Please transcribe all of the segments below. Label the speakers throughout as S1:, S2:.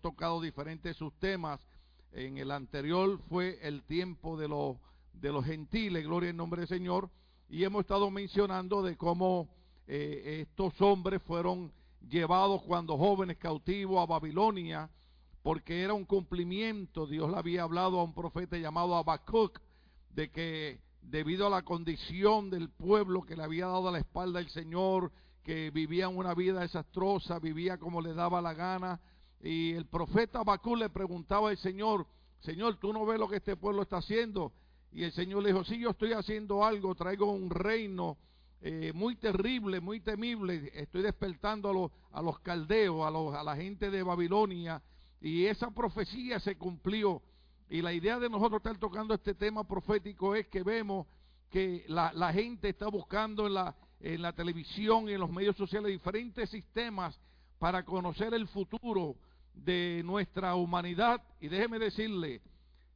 S1: tocado diferentes sus temas. En el anterior fue el tiempo de los de los gentiles, gloria en nombre del Señor, y hemos estado mencionando de cómo eh, estos hombres fueron llevados cuando jóvenes cautivos a Babilonia, porque era un cumplimiento, Dios le había hablado a un profeta llamado Habacuc, de que debido a la condición del pueblo que le había dado a la espalda el Señor, que vivía una vida desastrosa, vivía como le daba la gana, y el profeta Habacuc le preguntaba al Señor, Señor, ¿tú no ves lo que este pueblo está haciendo? Y el Señor le dijo, sí, yo estoy haciendo algo, traigo un reino eh, muy terrible, muy temible, estoy despertando a los, a los caldeos, a, los, a la gente de Babilonia, y esa profecía se cumplió. Y la idea de nosotros estar tocando este tema profético es que vemos que la, la gente está buscando en la, en la televisión y en los medios sociales diferentes sistemas para conocer el futuro de nuestra humanidad. Y déjeme decirle,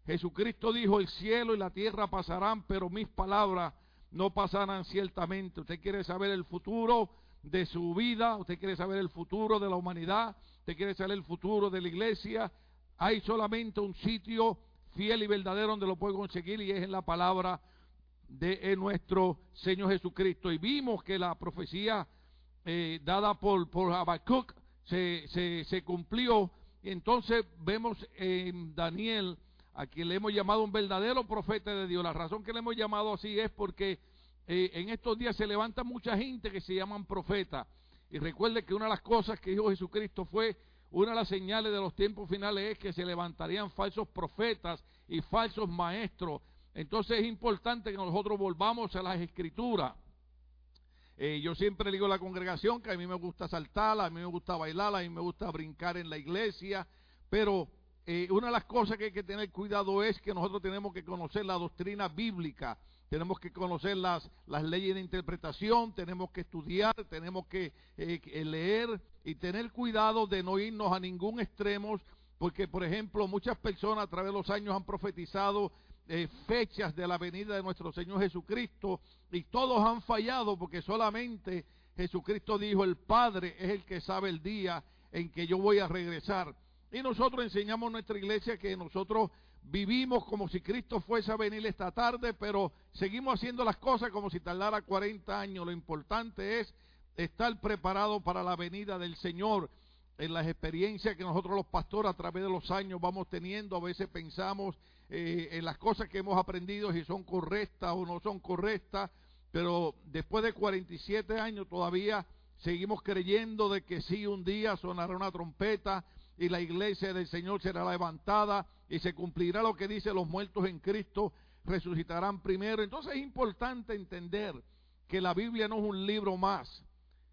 S1: Jesucristo dijo, el cielo y la tierra pasarán, pero mis palabras no pasarán ciertamente. Usted quiere saber el futuro de su vida, usted quiere saber el futuro de la humanidad, usted quiere saber el futuro de la iglesia. Hay solamente un sitio fiel y verdadero donde lo puede conseguir y es en la palabra de nuestro Señor Jesucristo. Y vimos que la profecía eh, dada por, por se, se, se cumplió. Entonces vemos en Daniel a quien le hemos llamado un verdadero profeta de Dios. La razón que le hemos llamado así es porque eh, en estos días se levanta mucha gente que se llaman profetas. Y recuerde que una de las cosas que dijo Jesucristo fue, una de las señales de los tiempos finales es que se levantarían falsos profetas y falsos maestros. Entonces es importante que nosotros volvamos a las escrituras. Eh, yo siempre digo a la congregación que a mí me gusta saltar, a mí me gusta bailar, a mí me gusta brincar en la iglesia, pero eh, una de las cosas que hay que tener cuidado es que nosotros tenemos que conocer la doctrina bíblica, tenemos que conocer las, las leyes de interpretación, tenemos que estudiar, tenemos que eh, leer y tener cuidado de no irnos a ningún extremo, porque por ejemplo muchas personas a través de los años han profetizado eh, fechas de la venida de nuestro Señor Jesucristo y todos han fallado porque solamente Jesucristo dijo, el Padre es el que sabe el día en que yo voy a regresar. Y nosotros enseñamos en nuestra iglesia que nosotros vivimos como si Cristo fuese a venir esta tarde, pero seguimos haciendo las cosas como si tardara 40 años. Lo importante es estar preparado para la venida del Señor. En las experiencias que nosotros los pastores a través de los años vamos teniendo, a veces pensamos eh, en las cosas que hemos aprendido, si son correctas o no son correctas, pero después de 47 años todavía seguimos creyendo de que sí, un día sonará una trompeta, y la iglesia del Señor será levantada y se cumplirá lo que dice los muertos en Cristo resucitarán primero. Entonces es importante entender que la Biblia no es un libro más.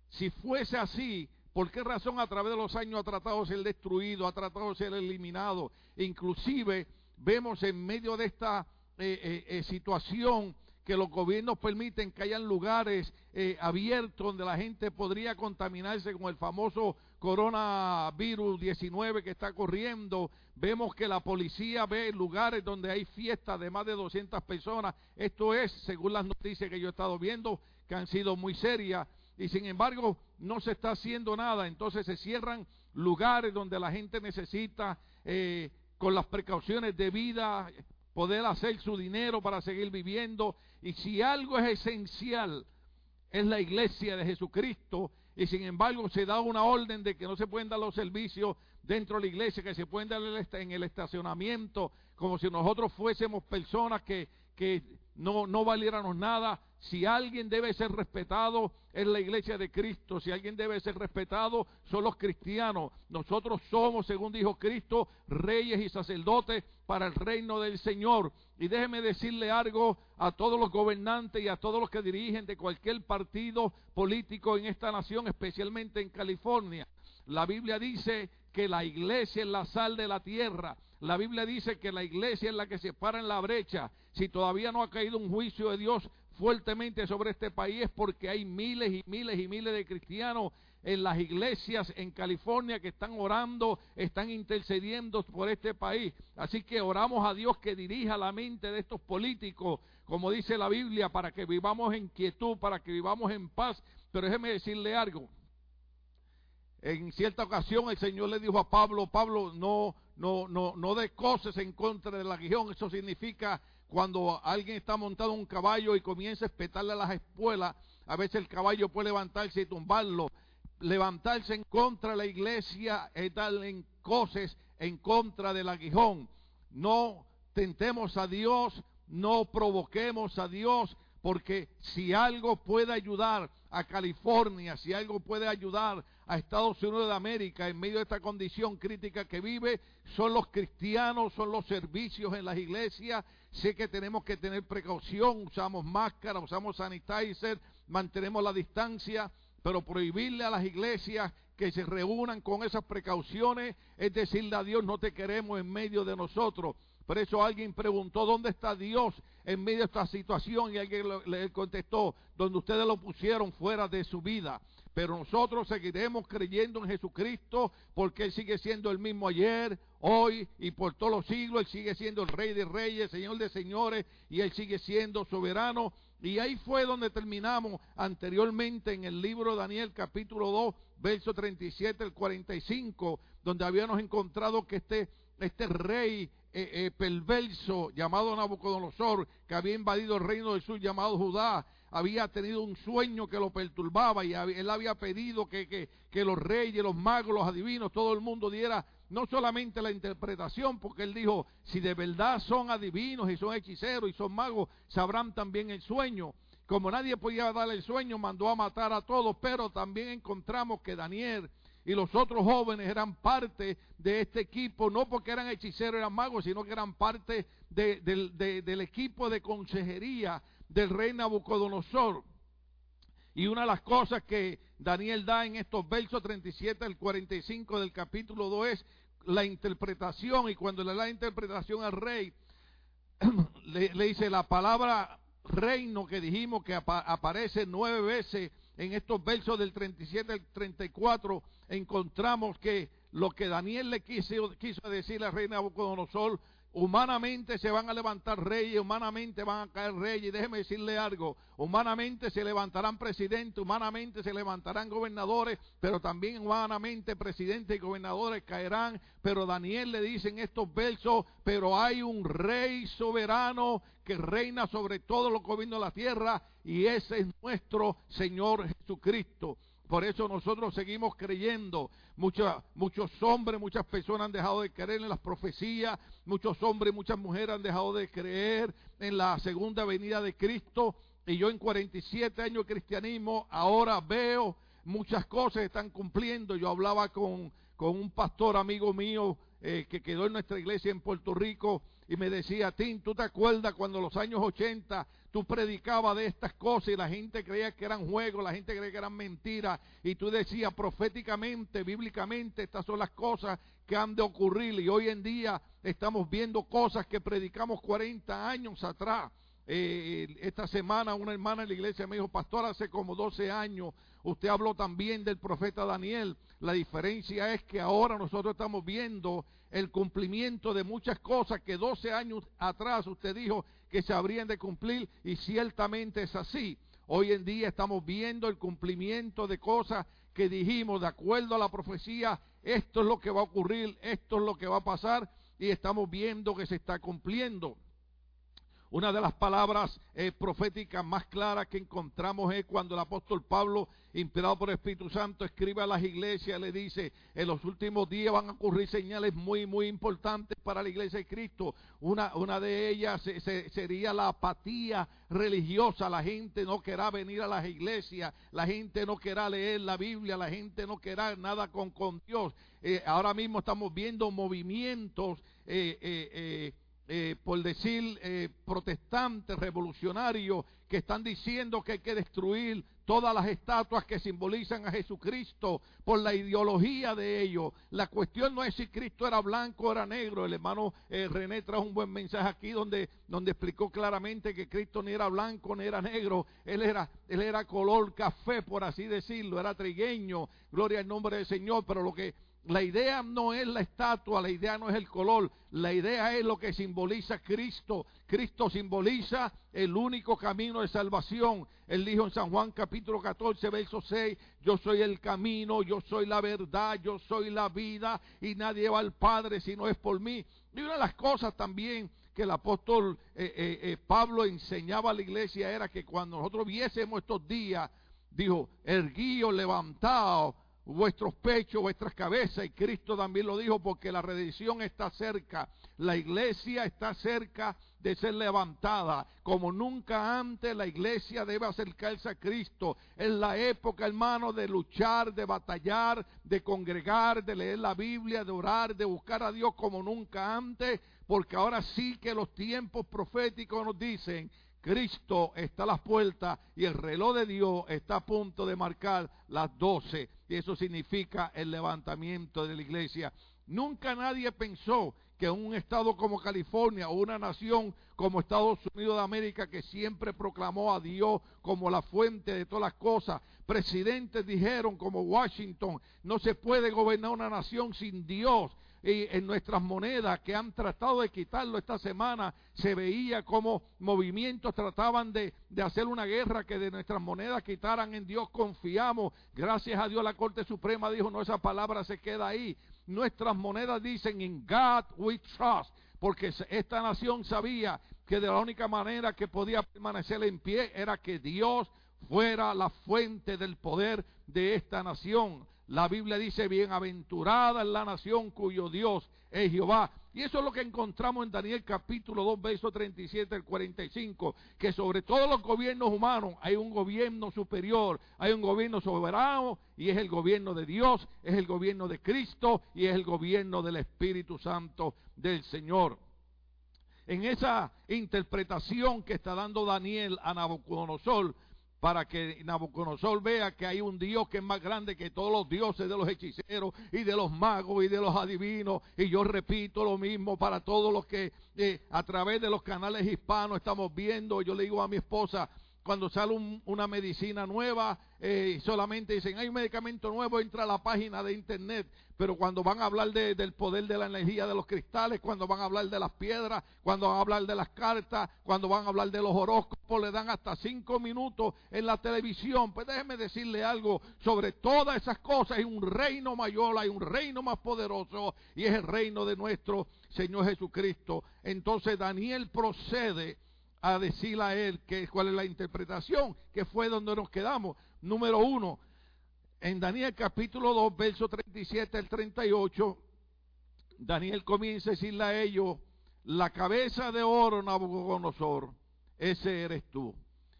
S1: Si fuese así, ¿por qué razón a través de los años ha tratado de ser destruido, ha tratado de ser eliminado? Inclusive vemos en medio de esta eh, eh, eh, situación que los gobiernos permiten que hayan lugares abiertos donde la gente podría contaminarse con el famoso coronavirus 19 que está corriendo. Vemos que la policía ve lugares donde hay fiestas de más de 200 personas. Esto es, según las noticias que yo he estado viendo, que han sido muy serias. Y sin embargo, no se está haciendo nada. Entonces se cierran lugares donde la gente necesita, eh, con las precauciones de vida, poder hacer su dinero para seguir viviendo. Y si algo es esencial, es la iglesia de Jesucristo y sin embargo se da una orden de que no se pueden dar los servicios dentro de la iglesia, que se pueden dar en el estacionamiento, como si nosotros fuésemos personas que, que no, no valiéramos nada. Si alguien debe ser respetado es la iglesia de Cristo, si alguien debe ser respetado son los cristianos. Nosotros somos, según dijo Cristo, reyes y sacerdotes para el reino del Señor. Y déjeme decirle algo a todos los gobernantes y a todos los que dirigen de cualquier partido político en esta nación, especialmente en California. La Biblia dice que la iglesia es la sal de la tierra. La Biblia dice que la iglesia es la que se para en la brecha. Si todavía no ha caído un juicio de Dios fuertemente sobre este país es porque hay miles y miles y miles de cristianos en las iglesias en California que están orando, están intercediendo por este país. Así que oramos a Dios que dirija la mente de estos políticos, como dice la Biblia, para que vivamos en quietud, para que vivamos en paz. Pero déjeme decirle algo. En cierta ocasión el Señor le dijo a Pablo, Pablo, no, no, no, no de cosas en contra del aguijón. Eso significa cuando alguien está montado un caballo y comienza a espetarle las espuelas, a veces el caballo puede levantarse y tumbarlo. Levantarse en contra de la iglesia es dar en cosas en contra del aguijón. No tentemos a Dios, no provoquemos a Dios, porque si algo puede ayudar a California, si algo puede ayudar a Estados Unidos de América en medio de esta condición crítica que vive, son los cristianos, son los servicios en las iglesias. Sé que tenemos que tener precaución, usamos máscara, usamos sanitizer, mantenemos la distancia, pero prohibirle a las iglesias que se reúnan con esas precauciones es decirle a Dios, no te queremos en medio de nosotros. Por eso alguien preguntó, ¿dónde está Dios en medio de esta situación? Y alguien le contestó, donde ustedes lo pusieron fuera de su vida. Pero nosotros seguiremos creyendo en Jesucristo porque Él sigue siendo el mismo ayer, hoy y por todos los siglos. Él sigue siendo el Rey de Reyes, Señor de Señores y Él sigue siendo soberano. Y ahí fue donde terminamos anteriormente en el libro de Daniel capítulo 2, verso 37 al 45, donde habíamos encontrado que este, este rey eh, eh, perverso llamado Nabucodonosor, que había invadido el reino del sur llamado Judá, había tenido un sueño que lo perturbaba y él había pedido que, que, que, los reyes, los magos, los adivinos, todo el mundo diera no solamente la interpretación, porque él dijo, si de verdad son adivinos y son hechiceros y son magos, sabrán también el sueño. Como nadie podía dar el sueño, mandó a matar a todos, pero también encontramos que Daniel y los otros jóvenes eran parte de este equipo, no porque eran hechiceros, eran magos, sino que eran parte del equipo de consejería del rey Nabucodonosor. Y una de las cosas que Daniel da en estos versos 37 al 45 del capítulo 2 es la interpretación. Y cuando le da la interpretación al rey, le, dice la palabra reino que dijimos que aparece nueve veces en estos versos del 37 al 34 encontramos que lo que Daniel le quiso, quiso decir al rey Nabucodonosor, humanamente se van a levantar reyes, humanamente van a caer reyes, y déjeme decirle algo, humanamente se levantarán presidentes, humanamente se levantarán gobernadores, pero también humanamente presidentes y gobernadores caerán, pero Daniel le dice en estos versos, pero hay un rey soberano que reina sobre todo lo que vino a la tierra, y ese es nuestro Señor Jesucristo. Por eso nosotros seguimos creyendo. Muchos, muchos hombres, muchas personas han dejado de creer en las profecías. Muchos hombres muchas mujeres han dejado de creer en la segunda venida de Cristo. Y yo en 47 años de cristianismo ahora veo muchas cosas están cumpliendo. Yo hablaba con, con un pastor amigo mío eh, que quedó en nuestra iglesia en Puerto Rico y me decía, Tim, ¿tú te acuerdas cuando en los años 80 tú predicabas de estas cosas y la gente creía que eran juegos, la gente creía que eran mentiras, y tú decías proféticamente, bíblicamente, estas son las cosas que han de ocurrir, y hoy en día estamos viendo cosas que predicamos 40 años atrás. Eh, esta semana una hermana en la iglesia me dijo, pastor, hace como 12 años usted habló también del profeta Daniel. La diferencia es que ahora nosotros estamos viendo el cumplimiento de muchas cosas que 12 años atrás usted dijo que se habrían de cumplir y ciertamente es así. Hoy en día estamos viendo el cumplimiento de cosas que dijimos de acuerdo a la profecía, esto es lo que va a ocurrir, esto es lo que va a pasar y estamos viendo que se está cumpliendo. Una de las palabras eh, proféticas más claras que encontramos es cuando el apóstol Pablo, inspirado por el Espíritu Santo, escribe a las iglesias, le dice, en los últimos días van a ocurrir señales muy, muy importantes para la iglesia de Cristo. Una, de ellas sería la apatía religiosa. La gente no querrá venir a las iglesias, la gente no querrá leer la Biblia, la gente no querrá nada con, Dios. Eh, ahora mismo estamos viendo movimientos. Eh, eh por decir, eh, protestantes, revolucionarios, que están diciendo que hay que destruir todas las estatuas que simbolizan a Jesucristo por la ideología de ellos. La cuestión no es si Cristo era blanco o era negro. El hermano eh, René trajo un buen mensaje aquí donde, donde explicó claramente que Cristo ni era blanco ni era negro. Él era, él era color café, por así decirlo. Era trigueño. Gloria al nombre del Señor. Pero lo que La idea no es la estatua, la idea no es el color, la idea es lo que simboliza Cristo. Cristo simboliza el único camino de salvación. Él dijo en San Juan capítulo 14, verso 6, yo soy el camino, yo soy la verdad, yo soy la vida y nadie va al Padre si no es por mí. Y una de las cosas también que el apóstol eh, eh, eh, Pablo enseñaba a la iglesia era que cuando nosotros viésemos estos días, dijo, erguío, levantado vuestros pechos, vuestras cabezas, y Cristo también lo dijo porque la redención está cerca, la iglesia está cerca de ser levantada, como nunca antes la iglesia debe acercarse a Cristo, en la época hermano de luchar, de batallar, de congregar, de leer la Biblia, de orar, de buscar a Dios como nunca antes, porque ahora sí que los tiempos proféticos nos dicen Cristo está a las puertas y el reloj de Dios está a punto de marcar las doce. Y eso significa el levantamiento de la iglesia. Nunca nadie pensó que un estado como California o una nación como Estados Unidos de América que siempre proclamó a Dios como la fuente de todas las cosas, presidentes dijeron como Washington, no se puede gobernar una nación sin Dios y en nuestras monedas que han tratado de quitarlo esta semana, se veía como movimientos trataban de, de, hacer una guerra que de nuestras monedas quitaran en Dios confiamos. Gracias a Dios la Corte Suprema dijo, no, esa palabra se queda ahí. Nuestras monedas dicen, in God we trust, porque esta nación sabía que de la única manera que podía permanecer en pie era que Dios fuera la fuente del poder de esta nación. La Biblia dice, bienaventurada es la nación cuyo Dios es Jehová. Y eso es lo que encontramos en Daniel capítulo 2, verso 37 al 45, que sobre todos los gobiernos humanos hay un gobierno superior, hay un gobierno soberano y es el gobierno de Dios, es el gobierno de Cristo y es el gobierno del Espíritu Santo del Señor. En esa interpretación que está dando Daniel a Nabucodonosor, para que Nabucodonosor vea que hay un Dios que es más grande que todos los dioses de los hechiceros y de los magos y de los adivinos. Y yo repito lo mismo para todos los que eh, a través de los canales hispanos estamos viendo. Yo le digo a mi esposa, cuando sale una medicina nueva, eh, solamente dicen, hay un medicamento nuevo, entra a la página de internet. Pero cuando van a hablar del poder de la energía de los cristales, cuando van a hablar de las piedras, cuando van a hablar de las cartas, cuando van a hablar de los horóscopos, le dan hasta cinco minutos en la televisión. Pues déjeme decirle algo sobre todas esas cosas. Hay un reino mayor, hay un reino más poderoso y es el reino de nuestro Señor Jesucristo. Entonces Daniel procede a decirle a él que, cuál es la interpretación, que fue donde nos quedamos. Número uno, en Daniel capítulo 2, verso 37 al 38, Daniel comienza a decirle a ellos, la cabeza de oro, Nabucodonosor, ese eres tú.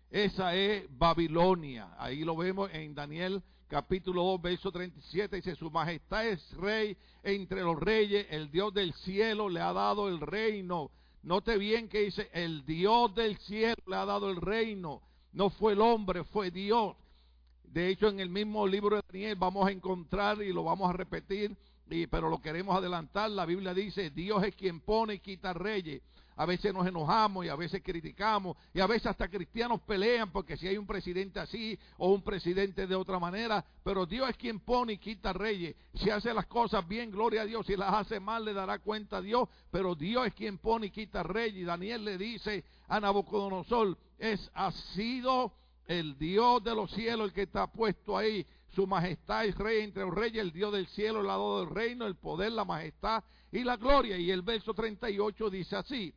S1: Esa es Babilonia. Ahí lo vemos en Daniel capítulo 2, verso 37. Dice, su majestad es rey entre los reyes, el Dios del cielo le ha dado el reino Note bien que dice, el Dios del cielo le ha dado el reino. No fue el hombre, fue Dios. De hecho, en el mismo libro de Daniel vamos a encontrar y lo vamos a repetir, y, pero lo queremos adelantar. La Biblia dice, Dios es quien pone y quita reyes a veces nos enojamos y a veces criticamos y a veces hasta cristianos pelean porque si hay un presidente así o un presidente de otra manera, pero Dios es quien pone y quita reyes. Si hace las cosas bien, gloria a Dios, si las hace mal le dará cuenta a Dios, pero Dios es quien pone y quita reyes. Y Daniel le dice a Nabucodonosor, es ha sido el Dios de los cielos el que está puesto ahí. Su majestad es rey entre los reyes, el Dios del cielo, el lado del reino, el poder, la majestad y la gloria. Y el verso 38 dice así,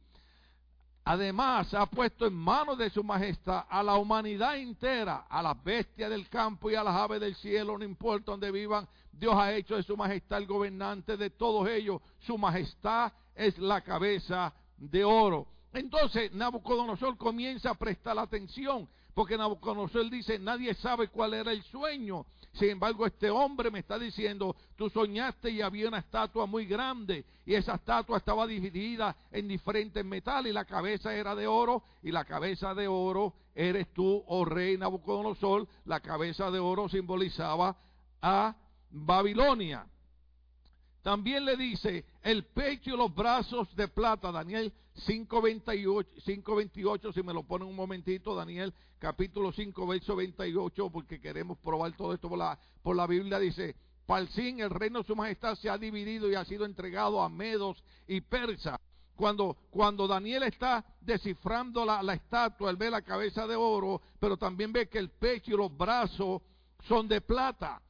S1: Además, ha puesto en manos de su majestad a la humanidad entera, a las bestias del campo y a las aves del cielo, no importa donde vivan, Dios ha hecho de su majestad el gobernante de todos ellos. Su majestad es la cabeza de oro. Entonces Nabucodonosor comienza a prestar atención, porque Nabucodonosor dice, nadie sabe cuál era el sueño. Sin embargo, este hombre me está diciendo, tú soñaste y había una estatua muy grande y esa estatua estaba dividida en diferentes metales y la cabeza era de oro y la cabeza de oro eres tú, oh rey Nabucodonosor. La cabeza de oro simbolizaba a Babilonia. También le dice el pecho y los brazos de plata, Daniel 5.28, si me lo pone un momentito, Daniel capítulo 5, verso 28, porque queremos probar todo esto por la, por la Biblia, dice, Palcín, el reino de su majestad se ha dividido y ha sido entregado a medos y persas. Cuando, cuando Daniel está descifrando la, la estatua, él ve la cabeza de oro, pero también ve que el pecho y los brazos son de plata.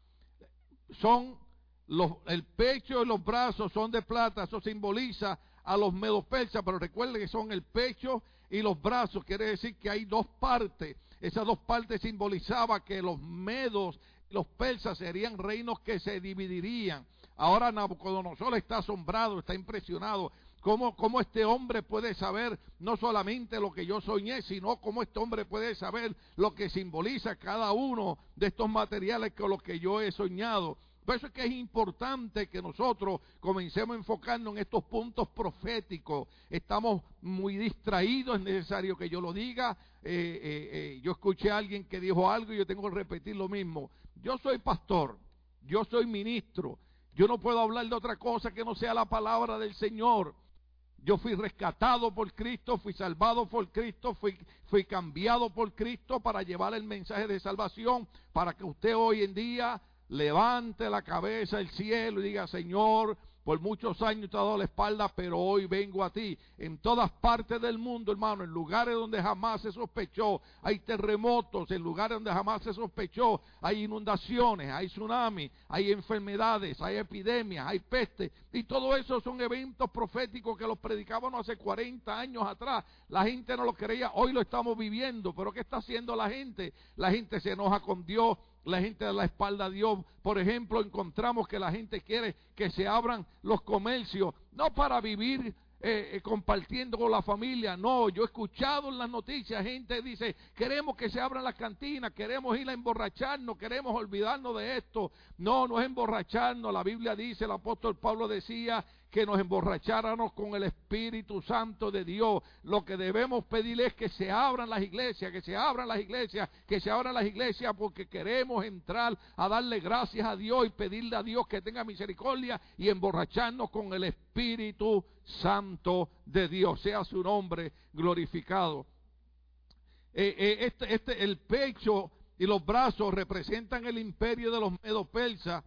S1: Son los, el pecho y los brazos son de plata, eso simboliza a los medos persas, pero recuerde que son el pecho y los brazos, quiere decir que hay dos partes. Esas dos partes simbolizaban que los medos y los persas serían reinos que se dividirían. Ahora Nabucodonosor está asombrado, está impresionado. ¿Cómo, ¿Cómo, este hombre puede saber no solamente lo que yo soñé, sino cómo este hombre puede saber lo que simboliza cada uno de estos materiales con los que yo he soñado? Por eso es que es importante que nosotros comencemos a enfocarnos en estos puntos proféticos. Estamos muy distraídos, es necesario que yo lo diga. Eh, eh, eh, yo escuché a alguien que dijo algo y yo tengo que repetir lo mismo. Yo soy pastor, yo soy ministro. Yo no puedo hablar de otra cosa que no sea la palabra del Señor. Yo fui rescatado por Cristo, fui salvado por Cristo, fui, fui cambiado por Cristo para llevar el mensaje de salvación, para que usted hoy en día levante la cabeza al cielo y diga, Señor, por muchos años te he dado la espalda, pero hoy vengo a ti. En todas partes del mundo, hermano, en lugares donde jamás se sospechó, hay terremotos, en lugares donde jamás se sospechó, hay inundaciones, hay tsunamis, hay enfermedades, hay epidemias, hay peste. Y todo eso son eventos proféticos que los predicábamos hace 40 años atrás. La gente no lo creía, hoy lo estamos viviendo. Pero ¿qué está haciendo la gente? La gente se enoja con Dios, la gente da la espalda a Dios. Por ejemplo, encontramos que la gente quiere que se abran los comercios, no para vivir eh, eh, compartiendo con la familia. No, yo he escuchado en las noticias, gente dice, queremos que se abran las cantinas, queremos ir a emborracharnos, queremos olvidarnos de esto. No, no es emborracharnos. La Biblia dice, el apóstol Pablo decía que nos emborracháramos con el Espíritu Santo de Dios. Lo que debemos pedir es que se abran las iglesias, que se abran las iglesias, que se abran las iglesias porque queremos entrar a darle gracias a Dios y pedirle a Dios que tenga misericordia y emborracharnos con el Espíritu Santo de Dios. Sea su nombre glorificado. Eh, eh, este, este, el pecho y los brazos representan el imperio de los medo persas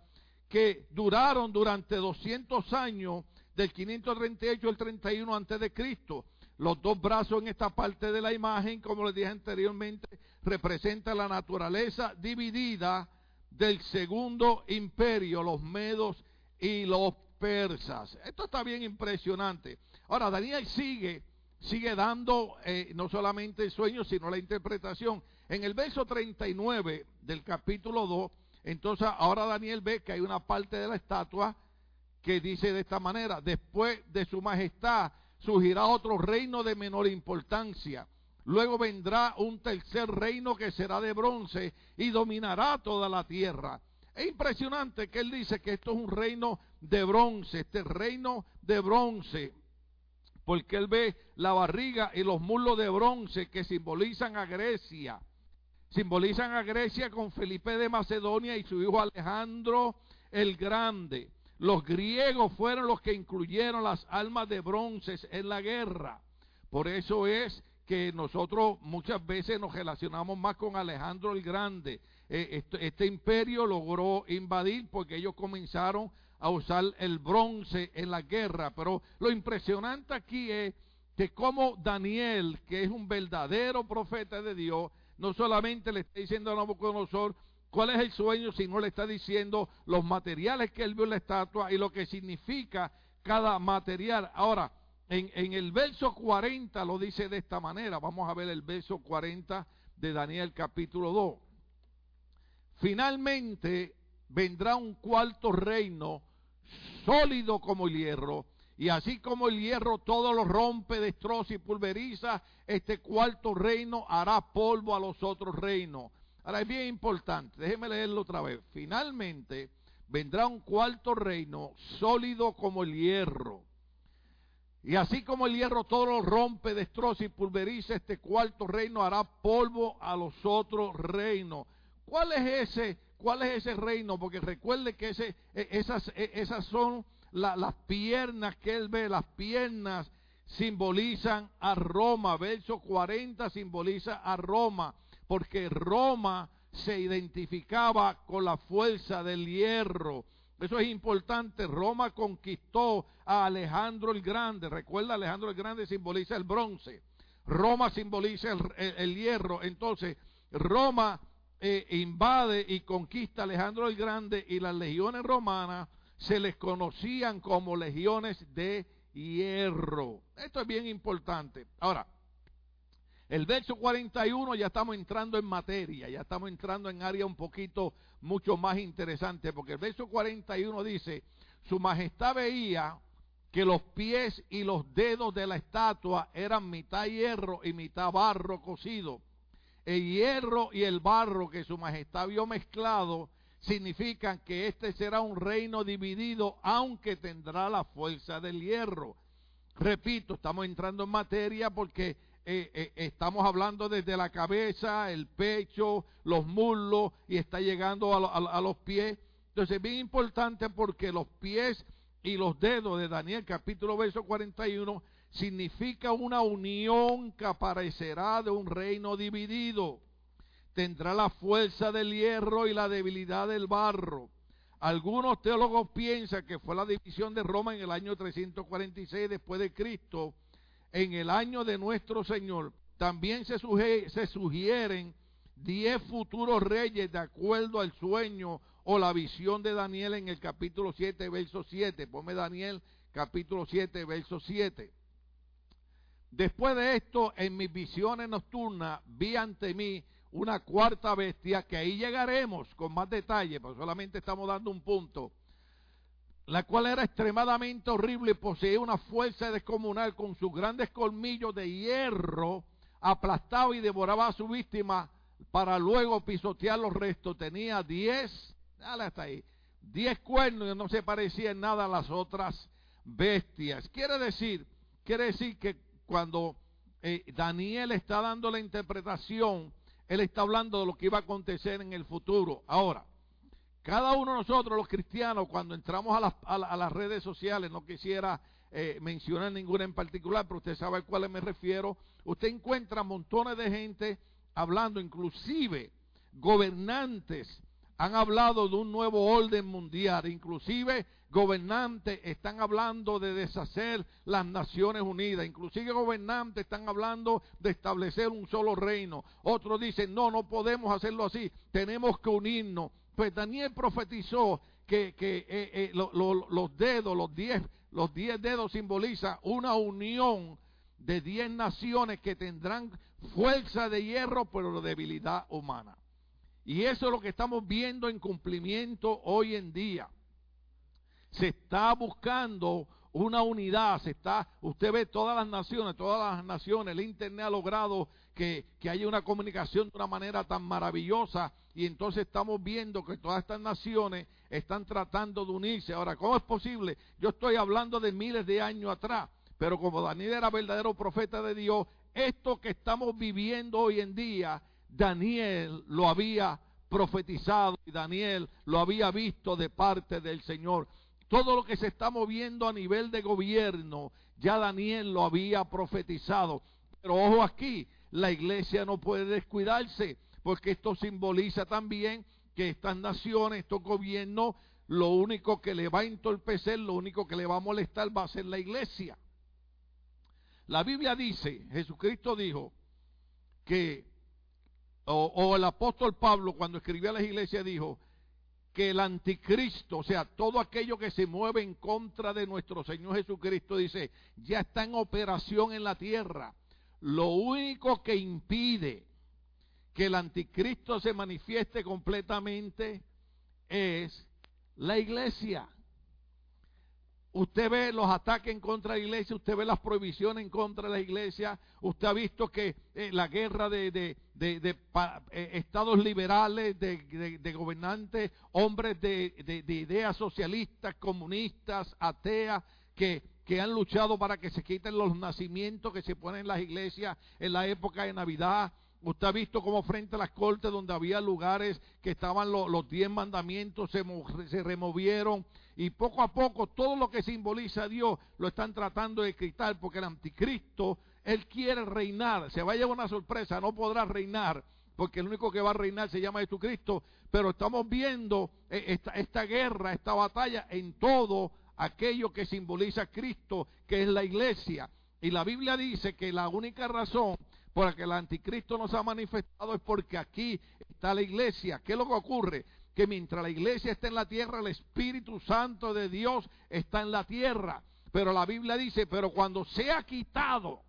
S1: que duraron durante 200 años del 538 al 31 antes de Cristo. Los dos brazos en esta parte de la imagen, como les dije anteriormente, representan la naturaleza dividida del segundo imperio, los medos y los persas. Esto está bien impresionante. Ahora, Daniel sigue, sigue dando eh, no solamente el sueño, sino la interpretación. En el verso 39 del capítulo 2, entonces ahora Daniel ve que hay una parte de la estatua que dice de esta manera, después de su majestad surgirá otro reino de menor importancia. Luego vendrá un tercer reino que será de bronce y dominará toda la tierra. Es impresionante que él dice que esto es un reino de bronce, este reino de bronce, porque él ve la barriga y los muslos de bronce que simbolizan a Grecia. Simbolizan a Grecia con Felipe de Macedonia y su hijo Alejandro el Grande. Los griegos fueron los que incluyeron las almas de bronce en la guerra. Por eso es que nosotros muchas veces nos relacionamos más con Alejandro el Grande. Eh, este, imperio logró invadir porque ellos comenzaron a usar el bronce en la guerra. Pero lo impresionante aquí es que como Daniel, que es un verdadero profeta de Dios, no solamente le está diciendo a Nabucodonosor, cuál es el sueño, si no le está diciendo los materiales que él vio en la estatua y lo que significa cada material. Ahora, en, el verso 40 lo dice de esta manera. Vamos a ver el verso 40 de Daniel capítulo 2. Finalmente vendrá un cuarto reino sólido como el hierro. Y así como el hierro todo lo rompe, destroza y pulveriza, este cuarto reino hará polvo a los otros reinos. Ahora es bien importante, déjeme leerlo otra vez. Finalmente vendrá un cuarto reino sólido como el hierro. Y así como el hierro todo lo rompe, destroza y pulveriza, este cuarto reino hará polvo a los otros reinos. ¿Cuál es ese, cuál es ese reino? Porque recuerde que ese, e, esas, e, esas son las piernas que él ve, las piernas simbolizan a Roma. Verso 40 simboliza a Roma porque Roma se identificaba con la fuerza del hierro. Eso es importante. Roma conquistó a Alejandro el Grande. Recuerda, Alejandro el Grande simboliza el bronce. Roma simboliza el, hierro. Entonces, Roma eh, invade y conquista a Alejandro el Grande y las legiones romanas se les conocían como legiones de hierro. Esto es bien importante. Ahora, el verso 41 ya estamos entrando en materia, ya estamos entrando en área un poquito mucho más interesante, porque el verso 41 dice, su majestad veía que los pies y los dedos de la estatua eran mitad hierro y mitad barro cocido. El hierro y el barro que su majestad vio mezclado significan que este será un reino dividido, aunque tendrá la fuerza del hierro. Repito, estamos entrando en materia porque eh, eh, estamos hablando desde la cabeza, el pecho, los muslos y está llegando a, los pies. Entonces es bien importante porque los pies y los dedos de Daniel capítulo verso 41 significa una unión que aparecerá de un reino dividido. Tendrá la fuerza del hierro y la debilidad del barro. Algunos teólogos piensan que fue la división de Roma en el año 346 después de Cristo en el año de nuestro Señor, también se, se sugieren diez futuros reyes de acuerdo al sueño o la visión de Daniel en el capítulo 7, verso 7. Ponme Daniel capítulo 7, verso 7. Después de esto, en mis visiones nocturnas, vi ante mí una cuarta bestia, que ahí llegaremos con más detalle, pero solamente estamos dando un punto la cual era extremadamente horrible y poseía una fuerza descomunal con sus grandes colmillos de hierro, aplastaba y devoraba a su víctima para luego pisotear los restos. Tenía diez, dale hasta ahí, diez cuernos y no se parecía en nada a las otras bestias. Quiere decir, quiere decir que cuando eh, Daniel está dando la interpretación, él está hablando de lo que iba a acontecer en el futuro. Ahora, cada uno de nosotros, los cristianos, cuando entramos a las, redes sociales, no quisiera eh, mencionar ninguna en particular, pero usted sabe a cuáles me refiero, usted encuentra montones de gente hablando, inclusive gobernantes han hablado de un nuevo orden mundial, inclusive gobernantes están hablando de deshacer las Naciones Unidas, inclusive gobernantes están hablando de establecer un solo reino. Otros dicen, no, no podemos hacerlo así, tenemos que unirnos. Pues Daniel profetizó que, eh, eh, los dedos, los diez, los diez dedos simbolizan una unión de diez naciones que tendrán fuerza de hierro, pero debilidad humana. Y eso es lo que estamos viendo en cumplimiento hoy en día. Se está buscando una unidad, se está, usted ve todas las naciones, todas las naciones, el Internet ha logrado que, que haya una comunicación de una manera tan maravillosa y entonces estamos viendo que todas estas naciones están tratando de unirse. Ahora, ¿cómo es posible? Yo estoy hablando de miles de años atrás, pero como Daniel era verdadero profeta de Dios, esto que estamos viviendo hoy en día, Daniel lo había profetizado y Daniel lo había visto de parte del Señor. Todo lo que se está moviendo a nivel de gobierno, ya Daniel lo había profetizado. Pero ojo aquí, la iglesia no puede descuidarse, porque esto simboliza también que estas naciones, estos gobiernos, lo único que le va a entorpecer, lo único que le va a molestar va a ser la iglesia. La Biblia dice, Jesucristo dijo que, o, el apóstol Pablo cuando escribió a las iglesias dijo, que el anticristo, o sea, todo aquello que se mueve en contra de nuestro Señor Jesucristo, dice, ya está en operación en la tierra. Lo único que impide que el anticristo se manifieste completamente es la iglesia. Usted ve los ataques en contra de la iglesia, usted ve las prohibiciones en contra de la iglesia, usted ha visto que eh, la guerra de, de, eh, estados liberales, de, gobernantes, hombres de, ideas socialistas, comunistas, ateas, que, que han luchado para que se quiten los nacimientos que se ponen en las iglesias en la época de Navidad, Usted ha visto cómo frente a las cortes donde había lugares que estaban los, diez mandamientos se, se, removieron y poco a poco todo lo que simboliza a Dios lo están tratando de quitar porque el anticristo, él quiere reinar, se va a llevar una sorpresa, no podrá reinar porque el único que va a reinar se llama Jesucristo, pero estamos viendo eh, esta, esta guerra, esta batalla en todo aquello que simboliza a Cristo, que es la iglesia. Y la Biblia dice que la única razón por la que el anticristo nos ha manifestado es porque aquí está la iglesia. ¿Qué es lo que ocurre? Que mientras la iglesia está en la tierra, el Espíritu Santo de Dios está en la tierra. Pero la Biblia dice, pero cuando se ha quitado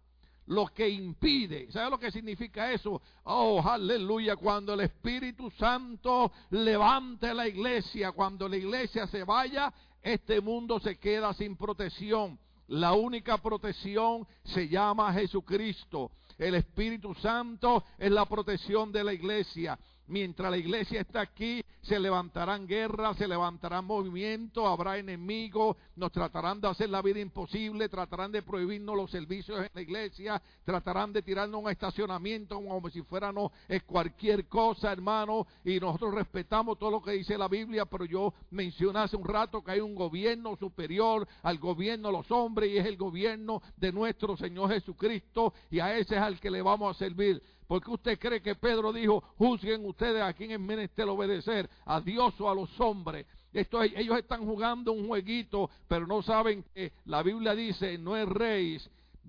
S1: lo que impide. ¿Sabe lo que significa eso? Oh, aleluya, cuando el Espíritu Santo levante la iglesia, cuando la iglesia se vaya, este mundo se queda sin protección. La única protección se llama Jesucristo. El Espíritu Santo es la protección de la iglesia. Mientras la iglesia está aquí, se levantarán guerras, se levantarán movimientos, habrá enemigos, nos tratarán de hacer la vida imposible, tratarán de prohibirnos los servicios en la iglesia, tratarán de tirarnos un estacionamiento como si fuéramos cualquier cosa, hermano, y nosotros respetamos todo lo que dice la Biblia, pero yo mencioné hace un rato que hay un gobierno superior al gobierno de los hombres y es el gobierno de nuestro Señor Jesucristo y a ese es al que le vamos a servir. Porque usted cree que Pedro dijo, juzguen ustedes a quien es menester obedecer, a Dios o a los hombres. Esto, ellos están jugando un jueguito, pero no saben que la Biblia dice, no rey,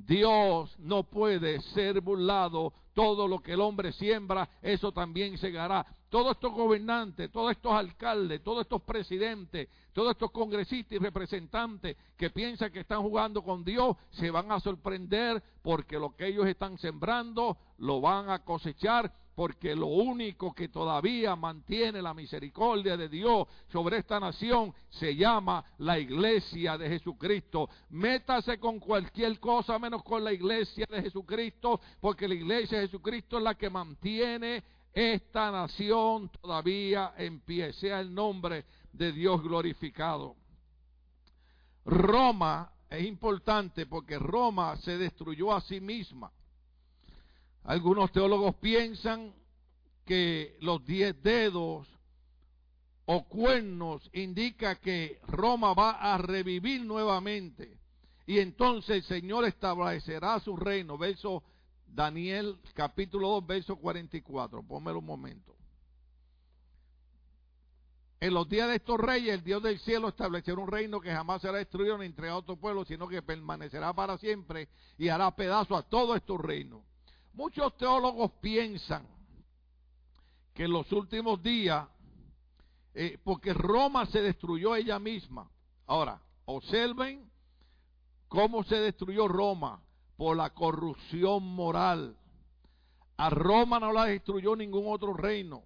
S1: Dios no puede ser burlado. Todo lo que el hombre siembra, eso también segará. Todos estos gobernantes, todos estos alcaldes, todos estos presidentes, todos estos congresistas y representantes que piensan que están jugando con Dios, se van a sorprender porque lo que ellos están sembrando lo van a cosechar porque lo único que todavía mantiene la misericordia de Dios sobre esta nación se llama la iglesia de Jesucristo. Métase con cualquier cosa menos con la iglesia de Jesucristo, porque la iglesia de Jesucristo es la que mantiene esta nación todavía en pie. Sea el nombre de Dios glorificado. Roma es importante porque Roma se destruyó a sí misma. Algunos teólogos piensan que los diez dedos o cuernos indica que Roma va a revivir nuevamente. Y entonces el Señor establecerá su reino. Verso Daniel capítulo 2, verso 44. Pónmelo un momento. En los días de estos reyes, el Dios del cielo establecerá un reino que jamás será destruido ni entre otro pueblo, sino que permanecerá para siempre y hará pedazo a todos estos reinos. Muchos teólogos piensan que en los últimos días, eh, porque Roma se destruyó ella misma. Ahora, observen cómo se destruyó Roma por la corrupción moral. A Roma no la destruyó ningún otro reino.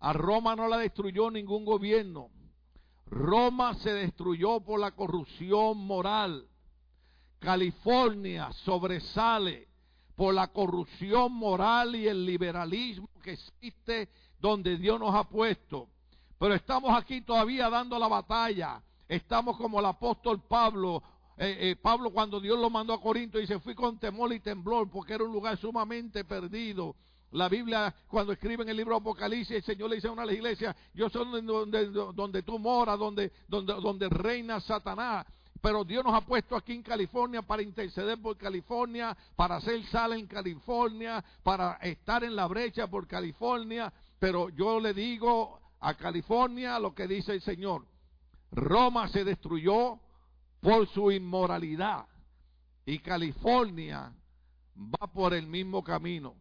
S1: A Roma no la destruyó ningún gobierno. Roma se destruyó por la corrupción moral. California sobresale por la corrupción moral y el liberalismo que existe donde Dios nos ha puesto. Pero estamos aquí todavía dando la batalla. Estamos como el apóstol Pablo. Eh, eh, Pablo cuando Dios lo mandó a Corinto dice, fui con temor y temblor porque era un lugar sumamente perdido. La Biblia, cuando escribe en el libro Apocalipsis, el Señor le dice a una iglesia, yo soy donde, donde, tú moras, donde, donde, donde reina Satanás pero Dios nos ha puesto aquí en California para interceder por California, para hacer sal en California, para estar en la brecha por California. Pero yo le digo a California lo que dice el Señor. Roma se destruyó por su inmoralidad y California va por el mismo camino.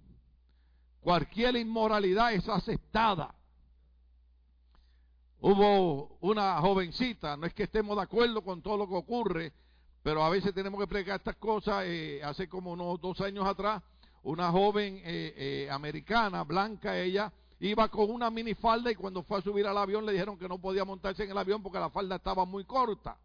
S1: Cualquier inmoralidad es aceptada Hubo una jovencita, no es que estemos de acuerdo con todo lo que ocurre, pero a veces tenemos que explicar estas cosas. Eh, hace como unos dos años atrás, una joven eh, eh, americana, blanca ella, iba con una minifalda y cuando fue a subir al avión le dijeron que no podía montarse en el avión porque la falda estaba muy corta.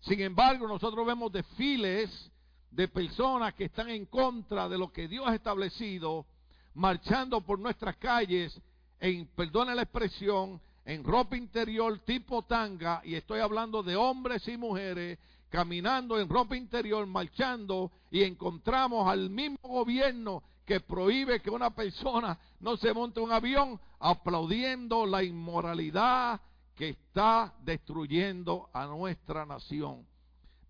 S1: Sin embargo, nosotros vemos desfiles de personas que están en contra de lo que Dios ha establecido, marchando por nuestras calles, en, perdona la expresión, en ropa interior tipo tanga, y estoy hablando de hombres y mujeres caminando en ropa interior, marchando, y encontramos al mismo gobierno que prohíbe que una persona no se monte un avión, aplaudiendo la inmoralidad que está destruyendo a nuestra nación.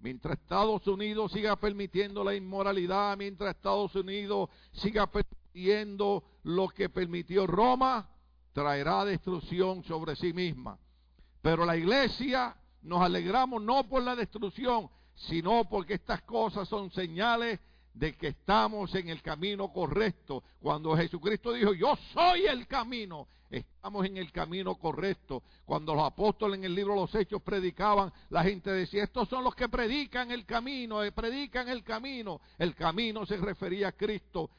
S1: Mientras Estados Unidos siga permitiendo la inmoralidad, mientras Estados Unidos siga permitiendo lo que permitió Roma, traerá destrucción sobre sí misma. Pero la iglesia nos alegramos no por la destrucción, sino porque estas cosas son señales de que estamos en el camino correcto. Cuando Jesucristo dijo, yo soy el camino, estamos en el camino correcto. Cuando los apóstoles en el libro de los Hechos predicaban, la gente decía, estos son los que predican el camino, eh, predican el camino. El camino se refería a Cristo.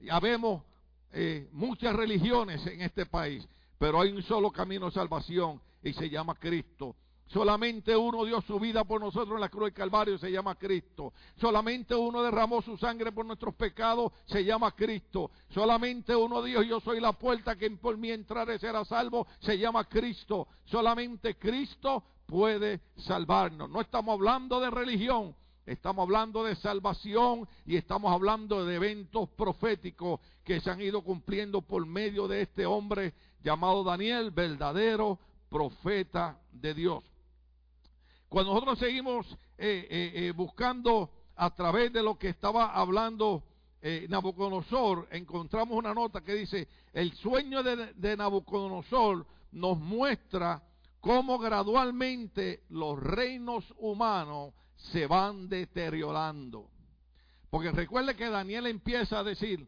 S1: Ya vemos eh, muchas religiones en este país, pero hay un solo camino de salvación y se llama Cristo. Solamente uno dio su vida por nosotros en la cruz del Calvario, se llama Cristo. Solamente uno derramó su sangre por nuestros pecados, se llama Cristo. Solamente uno dijo, yo soy la puerta que por mí entrare será salvo, se llama Cristo. Solamente Cristo puede salvarnos. No estamos hablando de religión, estamos hablando de salvación y estamos hablando de eventos proféticos que se han ido cumpliendo por medio de este hombre llamado Daniel, verdadero profeta de Dios. Cuando nosotros seguimos eh, eh, eh, buscando a través de lo que estaba hablando Nabucodonosor, encontramos una nota que dice, el sueño de, de Nabucodonosor nos muestra cómo gradualmente los reinos humanos se van deteriorando. Porque recuerde que Daniel empieza a decir,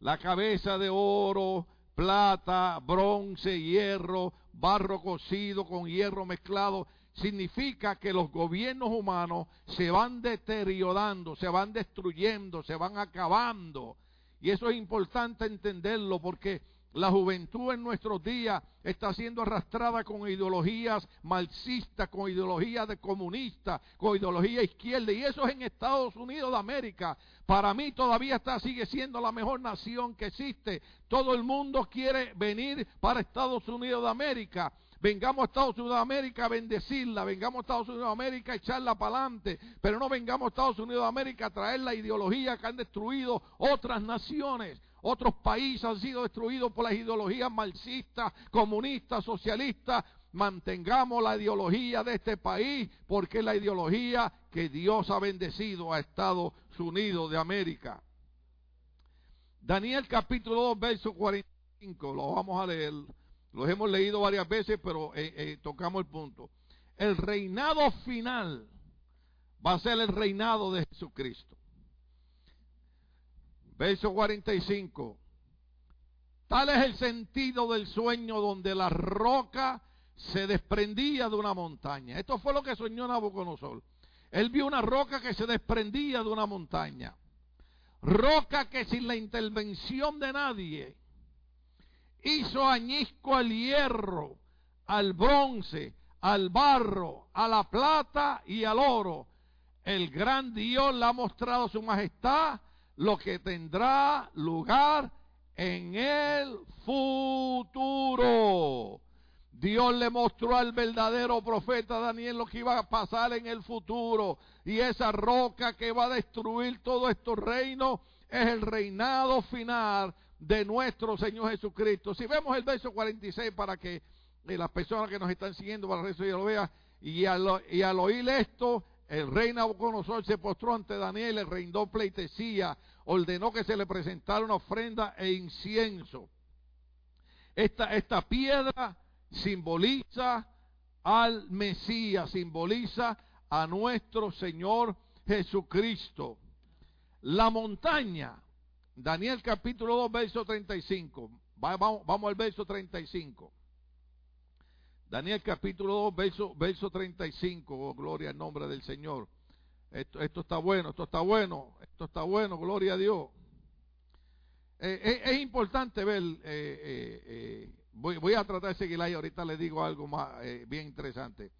S1: la cabeza de oro, plata, bronce, hierro, barro cocido con hierro mezclado, significa que los gobiernos humanos se van deteriorando, se van destruyendo, se van acabando. Y eso es importante entenderlo porque la juventud en nuestros días está siendo arrastrada con ideologías marxistas, con ideologías de comunistas, con ideología izquierda. Y eso es en Estados Unidos de América. Para mí todavía está, sigue siendo la mejor nación que existe. Todo el mundo quiere venir para Estados Unidos de América. Vengamos a Estados Unidos de América a bendecirla, vengamos a Estados Unidos de América a echarla para adelante, pero no vengamos a Estados Unidos de América a traer la ideología que han destruido otras naciones. Otros países han sido destruidos por las ideologías marxistas, comunistas, socialistas. Mantengamos la ideología de este país porque es la ideología que Dios ha bendecido a Estados Unidos de América. Daniel capítulo 2, verso 45, lo vamos a leer. Los hemos leído varias veces, pero eh, eh, tocamos el punto. El reinado final va a ser el reinado de Jesucristo. Verso 45. Tal es el sentido del sueño donde la roca se desprendía de una montaña. Esto fue lo que soñó Nabucodonosor. Él vio una roca que se desprendía de una montaña. Roca que sin la intervención de nadie hizo añisco al hierro, al bronce, al barro, a la plata y al oro. El gran Dios le ha mostrado su majestad, lo que tendrá lugar en el futuro. Dios le mostró al verdadero profeta Daniel lo que iba a pasar en el futuro. Y esa roca que va a destruir todos estos reinos es el reinado final de nuestro Señor Jesucristo. Si vemos el verso 46 para que eh, las personas que nos están siguiendo para resto lo vean, y al oír esto, el rey Nabucodonosor se postró ante Daniel, le reindó pleitesía, ordenó que se le presentara una ofrenda e incienso. Esta, esta piedra simboliza al Mesías, simboliza a nuestro Señor Jesucristo. La montaña Daniel capítulo 2, verso 35. Vamos, vamos al verso 35. Daniel capítulo 2, verso, verso 35. Oh, gloria al nombre del Señor. Esto, esto está bueno, esto está bueno, esto está bueno, gloria a Dios. Eh, eh, es importante ver, eh, voy, a tratar de seguir ahí, ahorita le digo algo más bien interesante.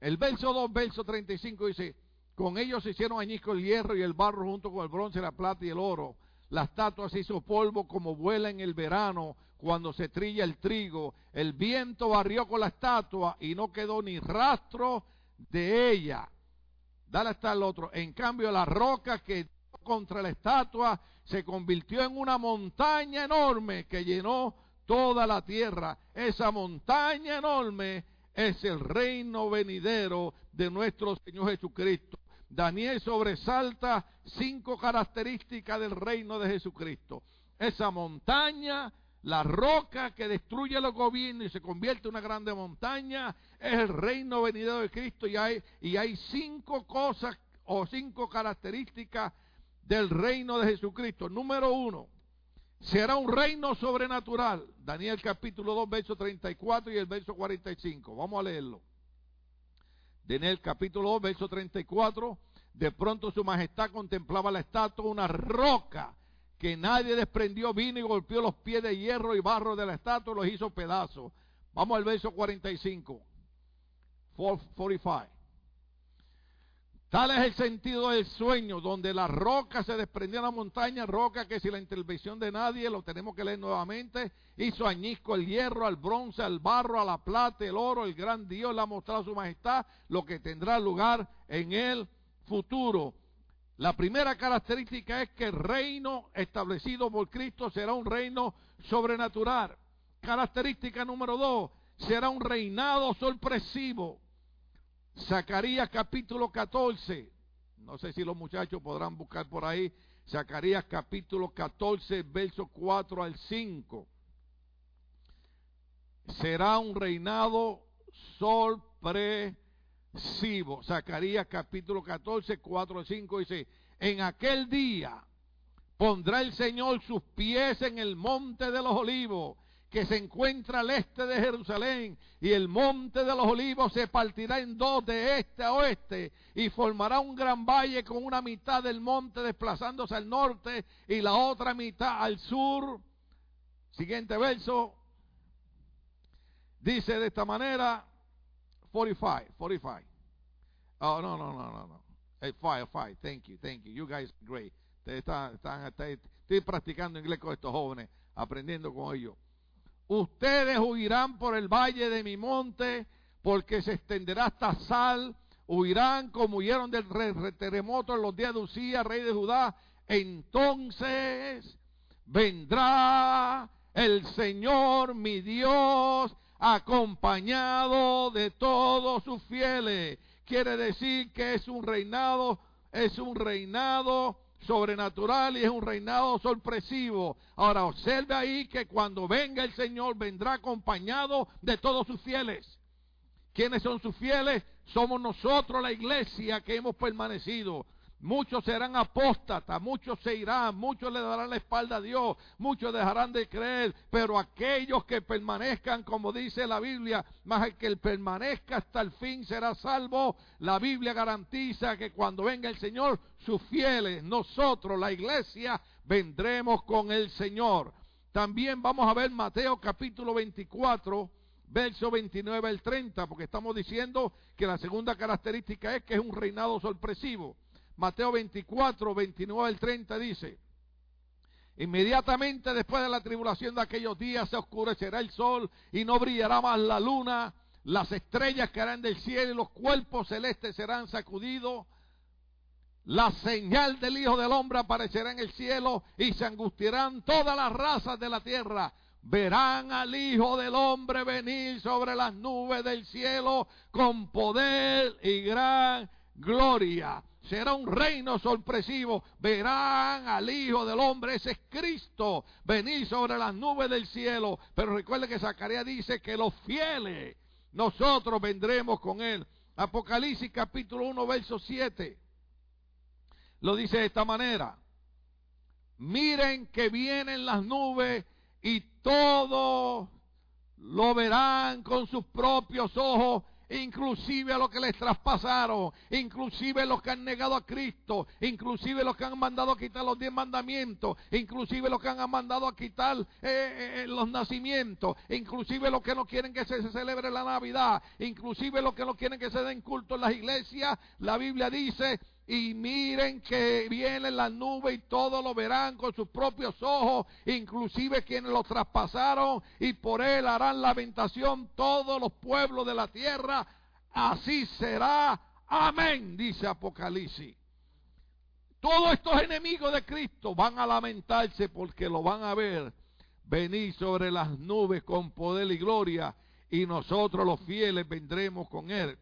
S1: El verso 2, verso 35 dice, con ellos se hicieron añicos el hierro y el barro junto con el bronce, la plata y el oro la estatua se hizo polvo como vuela en el verano cuando se trilla el trigo. El viento barrió con la estatua y no quedó ni rastro de ella. Dale hasta el otro. En cambio, la roca que contra la estatua se convirtió en una montaña enorme que llenó toda la tierra. Esa montaña enorme es el reino venidero de nuestro Señor Jesucristo. Daniel sobresalta cinco características del reino de Jesucristo. esa montaña, la roca que destruye los gobiernos y se convierte en una grande montaña, es el reino venidero de Cristo y hay, y hay cinco cosas o cinco características del reino de Jesucristo. Número uno, será un reino sobrenatural. Daniel capítulo 2, verso 34 y el verso 45. Vamos a leerlo. Daniel capítulo 2, verso 34. De pronto su majestad contemplaba la estatua, una roca que nadie desprendió, vino y golpeó los pies de hierro y barro de la estatua y los hizo pedazos. Vamos al verso 45. 45. Tal es el sentido del sueño, donde la roca se desprendió en la montaña, roca que sin la intervención de nadie, lo tenemos que leer nuevamente, hizo añisco el hierro, al bronce, al barro, a la plata, el oro, el gran Dios le ha mostrado su majestad, lo que tendrá lugar en el futuro. La primera característica es que el reino establecido por Cristo será un reino sobrenatural. Característica número dos, será un reinado sorpresivo. Zacarías capítulo 14. No sé si los muchachos podrán buscar por ahí. Zacarías capítulo 14, verso 4 al 5. Será un reinado sorpresivo. Zacarías capítulo 14, 4 al 5 dice, en aquel día pondrá el Señor sus pies en el monte de los olivos que se encuentra al este de Jerusalén, y el monte de los olivos se partirá en dos de este a oeste, y formará un gran valle con una mitad del monte desplazándose al norte y la otra mitad al sur. Siguiente verso. Dice de esta manera, 45, 45. Oh, no, no, no, no, no. Hey, five, five. Thank you, thank you. You guys great. Están, están, estoy practicando inglés con estos jóvenes, aprendiendo con ellos. Ustedes huirán por el valle de mi monte, porque se extenderá hasta Sal. Huirán como huyeron del terremoto en los días de Usía, rey de Judá. Entonces vendrá el Señor mi Dios acompañado de todos sus fieles. Quiere decir que es un reinado, es un reinado sobrenatural y es un reinado sorpresivo. Ahora observe ahí que cuando venga el Señor vendrá acompañado de todos sus fieles. ¿Quiénes son sus fieles? Somos nosotros la iglesia que hemos permanecido. Muchos serán apóstatas, muchos se irán, muchos le darán la espalda a Dios, muchos dejarán de creer, pero aquellos que permanezcan, como dice la Biblia, más el que permanezca hasta el fin será salvo. La Biblia garantiza que cuando venga el Señor, sus fieles, nosotros, la iglesia, vendremos con el Señor. También vamos a ver Mateo capítulo 24, verso 29 al 30, porque estamos diciendo que la segunda característica es que es un reinado sorpresivo. Mateo 24, 29 al 30 dice, inmediatamente después de la tribulación de aquellos días se oscurecerá el sol y no brillará más la luna, las estrellas caerán del cielo y los cuerpos celestes serán sacudidos. La señal del Hijo del Hombre aparecerá en el cielo y se angustiarán todas las razas de la tierra. Verán al Hijo del Hombre venir sobre las nubes del cielo con poder y gran gloria será un reino sorpresivo. Verán al Hijo del Hombre, ese es Cristo, venir sobre las nubes del cielo. Pero recuerde que Zacarías dice que los fieles, nosotros vendremos con él. Apocalipsis capítulo 1, verso 7. Lo dice de esta manera. Miren que vienen las nubes y todos lo verán con sus propios ojos inclusive a los que les traspasaron, inclusive los que han negado a Cristo, inclusive los que han mandado a quitar los diez mandamientos, inclusive los que han mandado a quitar eh, eh, eh, los nacimientos, inclusive los que no quieren que se, celebre la Navidad, inclusive los que no quieren que se den culto en las iglesias. La Biblia dice y miren que vienen las nubes y todos lo verán con sus propios ojos, inclusive quienes lo traspasaron y por él harán lamentación todos los pueblos de la tierra. Así será. Amén, dice Apocalipsis. Todos estos enemigos de Cristo van a lamentarse porque lo van a ver venir sobre las nubes con poder y gloria y nosotros los fieles vendremos con él.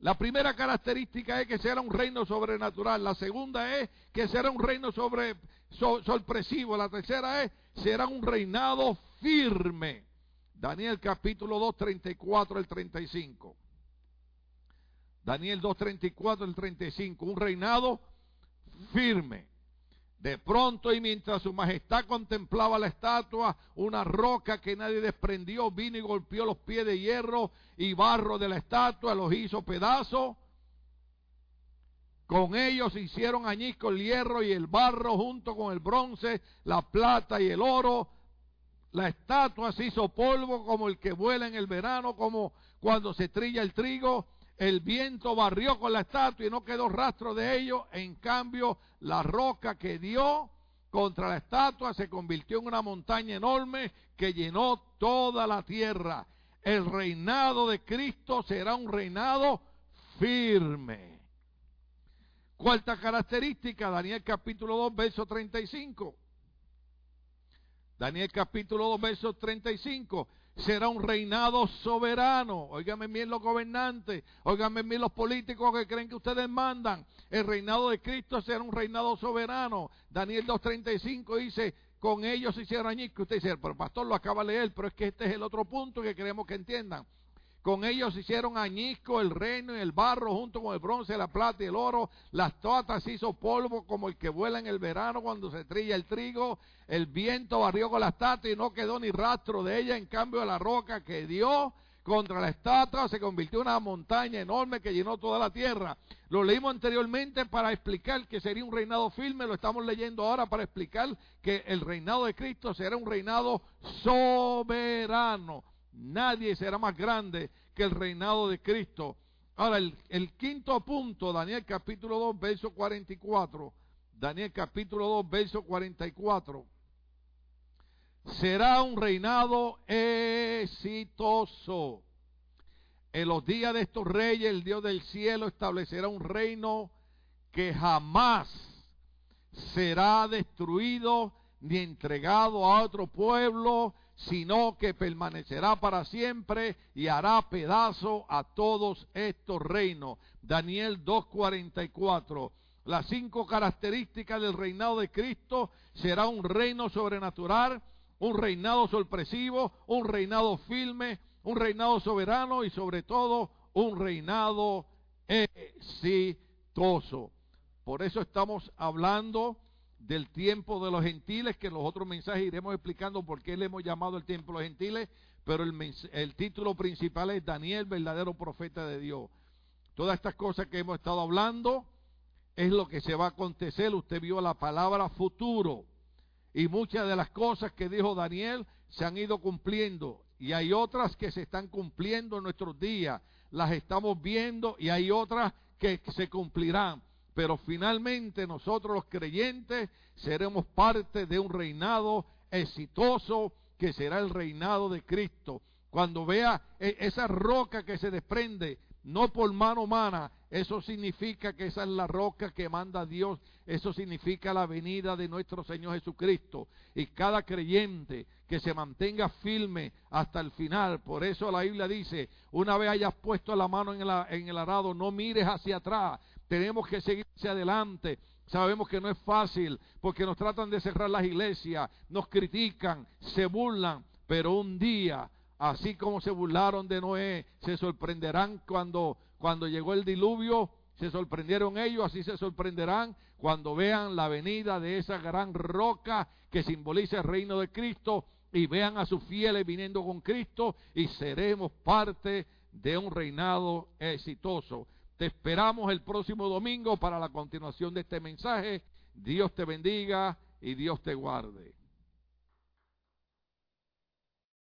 S1: La primera característica es que será un reino sobrenatural. La segunda es que será un reino sobre, sorpresivo. La tercera es será un reinado firme. Daniel capítulo 2, 34 al 35. Daniel 2, 34 al 35. Un reinado firme. De pronto y mientras su majestad contemplaba la estatua, una roca que nadie desprendió vino y golpeó los pies de hierro y barro de la estatua, los hizo pedazos. Con ellos hicieron añisco el hierro y el barro junto con el bronce, la plata y el oro. La estatua se hizo polvo como el que vuela en el verano, como cuando se trilla el trigo el viento barrió con la estatua y no quedó rastro de ello. En cambio, la roca que dio contra la estatua se convirtió en una montaña enorme que llenó toda la tierra. El reinado de Cristo será un reinado firme. Cuarta característica, Daniel capítulo 2, verso 35. Daniel capítulo 2, verso 35 será un reinado soberano. Óigame bien los gobernantes, óigame bien los políticos que creen que ustedes mandan. El reinado de Cristo será un reinado soberano. Daniel 2.35 dice, con ellos se hicieron que Usted dice, pero pastor lo acaba de leer, pero es que este es el otro punto que queremos que entiendan. Con ellos hicieron añisco el reino y el barro junto con el bronce, la plata y el oro. Las toatas hizo polvo como el que vuela en el verano cuando se trilla el trigo. El viento barrió con la estatua y no quedó ni rastro de ella. En cambio, la roca que dio contra la estatua se convirtió en una montaña enorme que llenó toda la tierra. Lo leímos anteriormente para explicar que sería un reinado firme, lo estamos leyendo ahora para explicar que el reinado de Cristo será un reinado soberano. Nadie será más grande que el reinado de Cristo. Ahora, el, quinto punto, Daniel capítulo 2, verso 44. Daniel capítulo 2, verso 44. Será un reinado exitoso. En los días de estos reyes, el Dios del cielo establecerá un reino que jamás será destruido ni entregado a otro pueblo, sino que permanecerá para siempre y hará pedazo a todos estos reinos. Daniel 2.44. Las cinco características del reinado de Cristo será un reino sobrenatural, un reinado sorpresivo, un reinado firme, un reinado soberano y sobre todo un reinado exitoso. Por eso estamos hablando del tiempo de los gentiles, que en los otros mensajes iremos explicando por qué le hemos llamado el tiempo de los gentiles, pero el, el título principal es Daniel, verdadero profeta de Dios. Todas estas cosas que hemos estado hablando es lo que se va a acontecer. Usted vio la palabra futuro. Y muchas de las cosas que dijo Daniel se han ido cumpliendo. Y hay otras que se están cumpliendo en nuestros días. Las estamos viendo y hay otras que se cumplirán pero finalmente nosotros los creyentes seremos parte de un reinado exitoso que será el reinado de Cristo. Cuando vea e, esa roca que se desprende, no por mano humana, eso significa que esa es la roca que manda Dios, eso significa la venida de nuestro Señor Jesucristo. Y cada creyente que se mantenga firme hasta el final, por eso la Biblia dice, una vez hayas puesto la mano en, en el arado, no mires hacia atrás, tenemos que seguir hacia adelante. Sabemos que no es fácil porque nos tratan de cerrar las iglesias, nos critican, se burlan, pero un día, así como se burlaron de Noé, se sorprenderán cuando, cuando llegó el diluvio, se sorprendieron ellos, así se sorprenderán cuando vean la venida de esa gran roca que simboliza el reino de Cristo y vean a sus fieles viniendo con Cristo y seremos parte de un reinado exitoso. Te esperamos el próximo domingo para la continuación de este mensaje. Dios te bendiga y Dios te guarde.